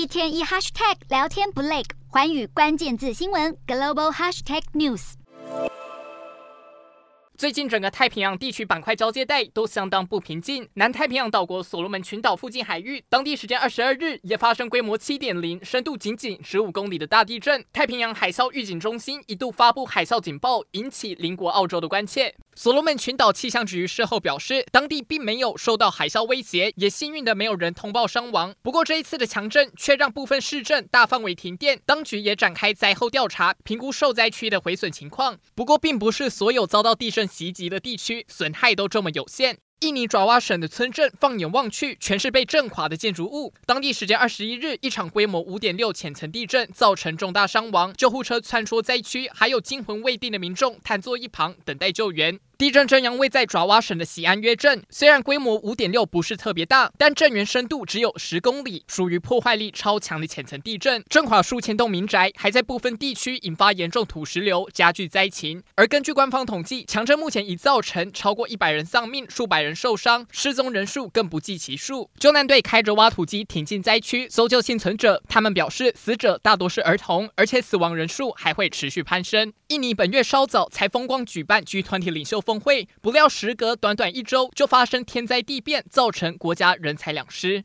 一天一 hashtag 聊天不累，寰宇关键字新闻 global hashtag news。最近整个太平洋地区板块交界带都相当不平静。南太平洋岛国所罗门群岛附近海域，当地时间二十二日也发生规模七点零、深度仅仅十五公里的大地震。太平洋海啸预警中心一度发布海啸警报，引起邻国澳洲的关切。所罗门群岛气象局事后表示，当地并没有受到海啸威胁，也幸运的没有人通报伤亡。不过这一次的强震却让部分市镇大范围停电，当局也展开灾后调查，评估受灾区的毁损情况。不过，并不是所有遭到地震袭击的地区损害都这么有限。印尼爪哇省的村镇，放眼望去全是被震垮的建筑物。当地时间二十一日，一场规模五点六浅层地震造成重大伤亡，救护车穿梭灾区，还有惊魂未定的民众瘫坐一旁等待救援。地震震央位在爪哇省的喜安约镇，虽然规模五点六不是特别大，但震源深度只有十公里，属于破坏力超强的浅层地震，震垮数千栋民宅，还在部分地区引发严重土石流，加剧灾情。而根据官方统计，强震目前已造成超过一百人丧命，数百人受伤，失踪人数更不计其数。救难队开着挖土机挺进灾区搜救幸存者，他们表示，死者大多是儿童，而且死亡人数还会持续攀升。印尼本月稍早才风光举办 G 团体领袖峰会，不料时隔短短一周就发生天灾地变，造成国家人财两失。